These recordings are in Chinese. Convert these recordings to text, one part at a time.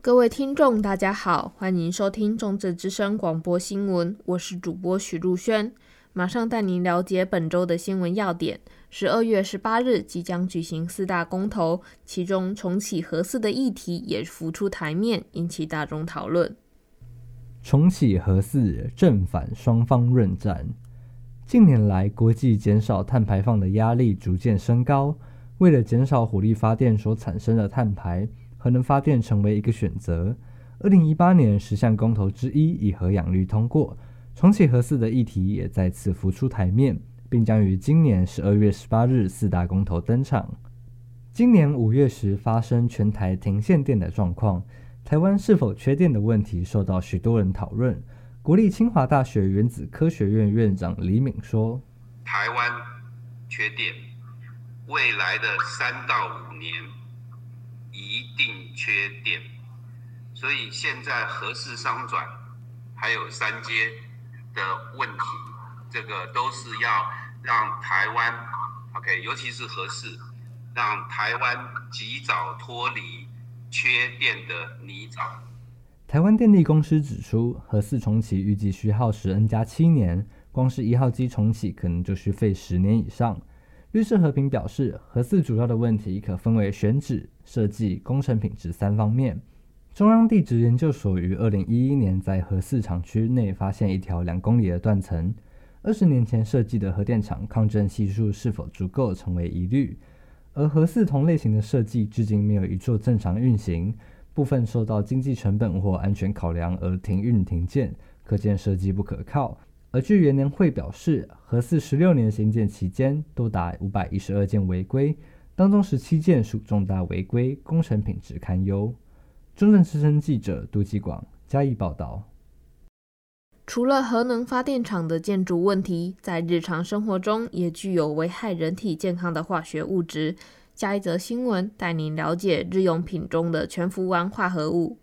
各位听众，大家好，欢迎收听中正之声广播新闻，我是主播许陆轩，马上带您了解本周的新闻要点。十二月十八日即将举行四大公投，其中重启核四的议题也浮出台面，引起大众讨论。重启核四，正反双方论战。近年来，国际减少碳排放的压力逐渐升高，为了减少火力发电所产生的碳排。能发电成为一个选择。二零一八年十项公投之一以核养绿通过，重启核四的议题也再次浮出台面，并将于今年十二月十八日四大公投登场。今年五月时发生全台停线电的状况，台湾是否缺电的问题受到许多人讨论。国立清华大学原子科学院院长李敏说：“台湾缺电，未来的三到五年。”一定缺电，所以现在核四商转还有三阶的问题，这个都是要让台湾，OK，尤其是核四，让台湾及早脱离缺电的泥沼。台湾电力公司指出，核四重启预计需耗时 N 加七年，光是一号机重启可能就需费十年以上。绿色和平表示，核四主要的问题可分为选址、设计、工程品质三方面。中央地质研究所于二零一一年在核四厂区内发现一条两公里的断层，二十年前设计的核电厂抗震系数是否足够成为疑虑。而核四同类型的设计至今没有一座正常运行，部分受到经济成本或安全考量而停运停建，可见设计不可靠。而据元年会表示，核四十六年兴建期间，多达五百一十二件违规，当中十七件属重大违规，工程品质堪忧。中正之声记者杜继广嘉义报道。除了核能发电厂的建筑问题，在日常生活中也具有危害人体健康的化学物质。下一则新闻带您了解日用品中的全氟烷化合物。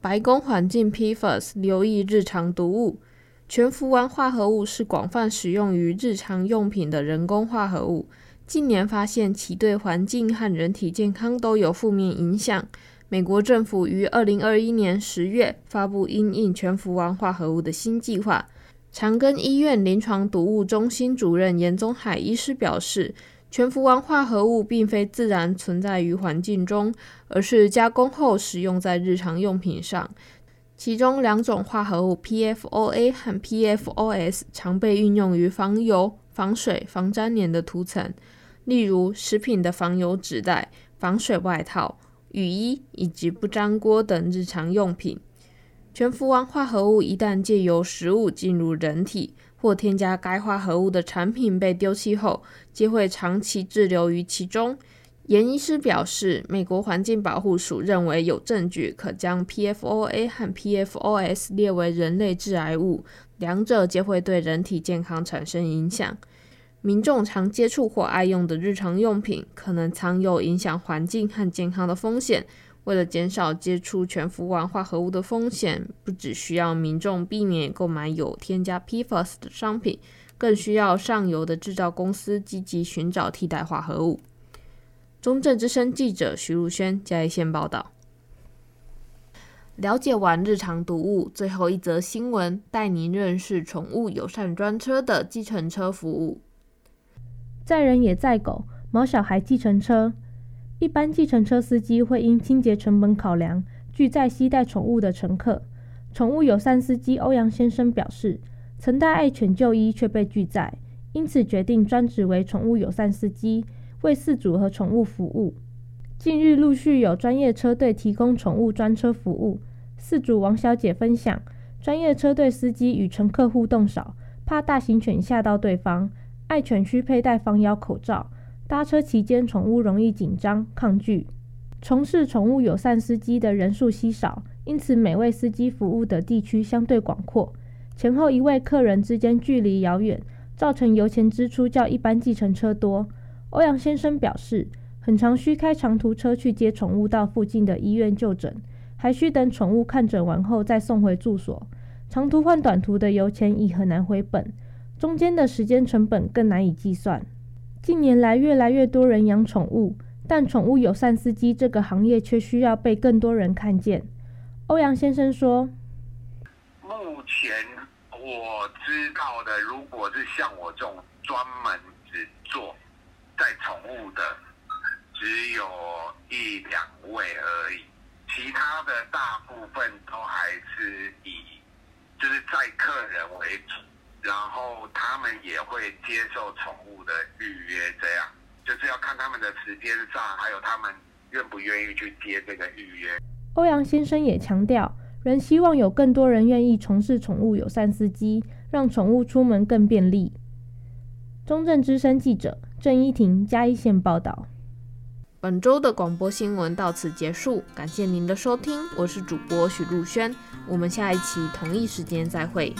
白宫环境 PFAS 留意日常毒物。全氟烷化合物是广泛使用于日常用品的人工化合物，近年发现其对环境和人体健康都有负面影响。美国政府于二零二一年十月发布因应全氟烷化合物的新计划。长庚医院临床毒物中心主任严宗海医师表示，全氟烷化合物并非自然存在于环境中，而是加工后使用在日常用品上。其中两种化合物 PFOA 和 PFOS 常被运用于防油、防水、防粘连的涂层，例如食品的防油纸袋、防水外套、雨衣以及不粘锅等日常用品。全氟烷化合物一旦借由食物进入人体，或添加该化合物的产品被丢弃后，皆会长期滞留于其中。严医师表示，美国环境保护署认为有证据可将 PFOA 和 PFOS 列为人类致癌物，两者皆会对人体健康产生影响。民众常接触或爱用的日常用品，可能藏有影响环境和健康的风险。为了减少接触全氟烷化合物的风险，不只需要民众避免购买有添加 PFAS 的商品，更需要上游的制造公司积极寻找替代化合物。中正之声记者徐如轩加一线报道。了解完日常读物，最后一则新闻带您认识宠物友善专车的计程车服务。载人也载狗，毛小孩计程车。一般计程车司机会因清洁成本考量，拒载携带宠物的乘客。宠物友善司机欧阳先生表示，曾带爱犬就医却被拒载，因此决定专职为宠物友善司机。为饲主和宠物服务。近日陆续有专业车队提供宠物专车服务。饲主王小姐分享，专业车队司机与乘客互动少，怕大型犬吓到对方。爱犬需佩戴防咬口罩。搭车期间，宠物容易紧张抗拒。从事宠物友善司机的人数稀少，因此每位司机服务的地区相对广阔。前后一位客人之间距离遥远，造成油钱支出较一般计程车多。欧阳先生表示，很常需开长途车去接宠物到附近的医院就诊，还需等宠物看诊完后再送回住所。长途换短途的油钱已很难回本，中间的时间成本更难以计算。近年来，越来越多人养宠物，但宠物友善司机这个行业却需要被更多人看见。欧阳先生说：“目前我知道的，如果是像我这种专门只做带宠物的，只有一两位而已。其他的大部分都还是以就是载客人为主，然后他们也会接受宠物的预约，这样就是要看他们的时间上，还有他们愿不愿意去接这个预约。”欧阳先生也强调，仍希望有更多人愿意从事宠物友善司机，让宠物出门更便利。中正之声记者郑依婷加一线报道。本周的广播新闻到此结束，感谢您的收听，我是主播许璐轩，我们下一期同一时间再会。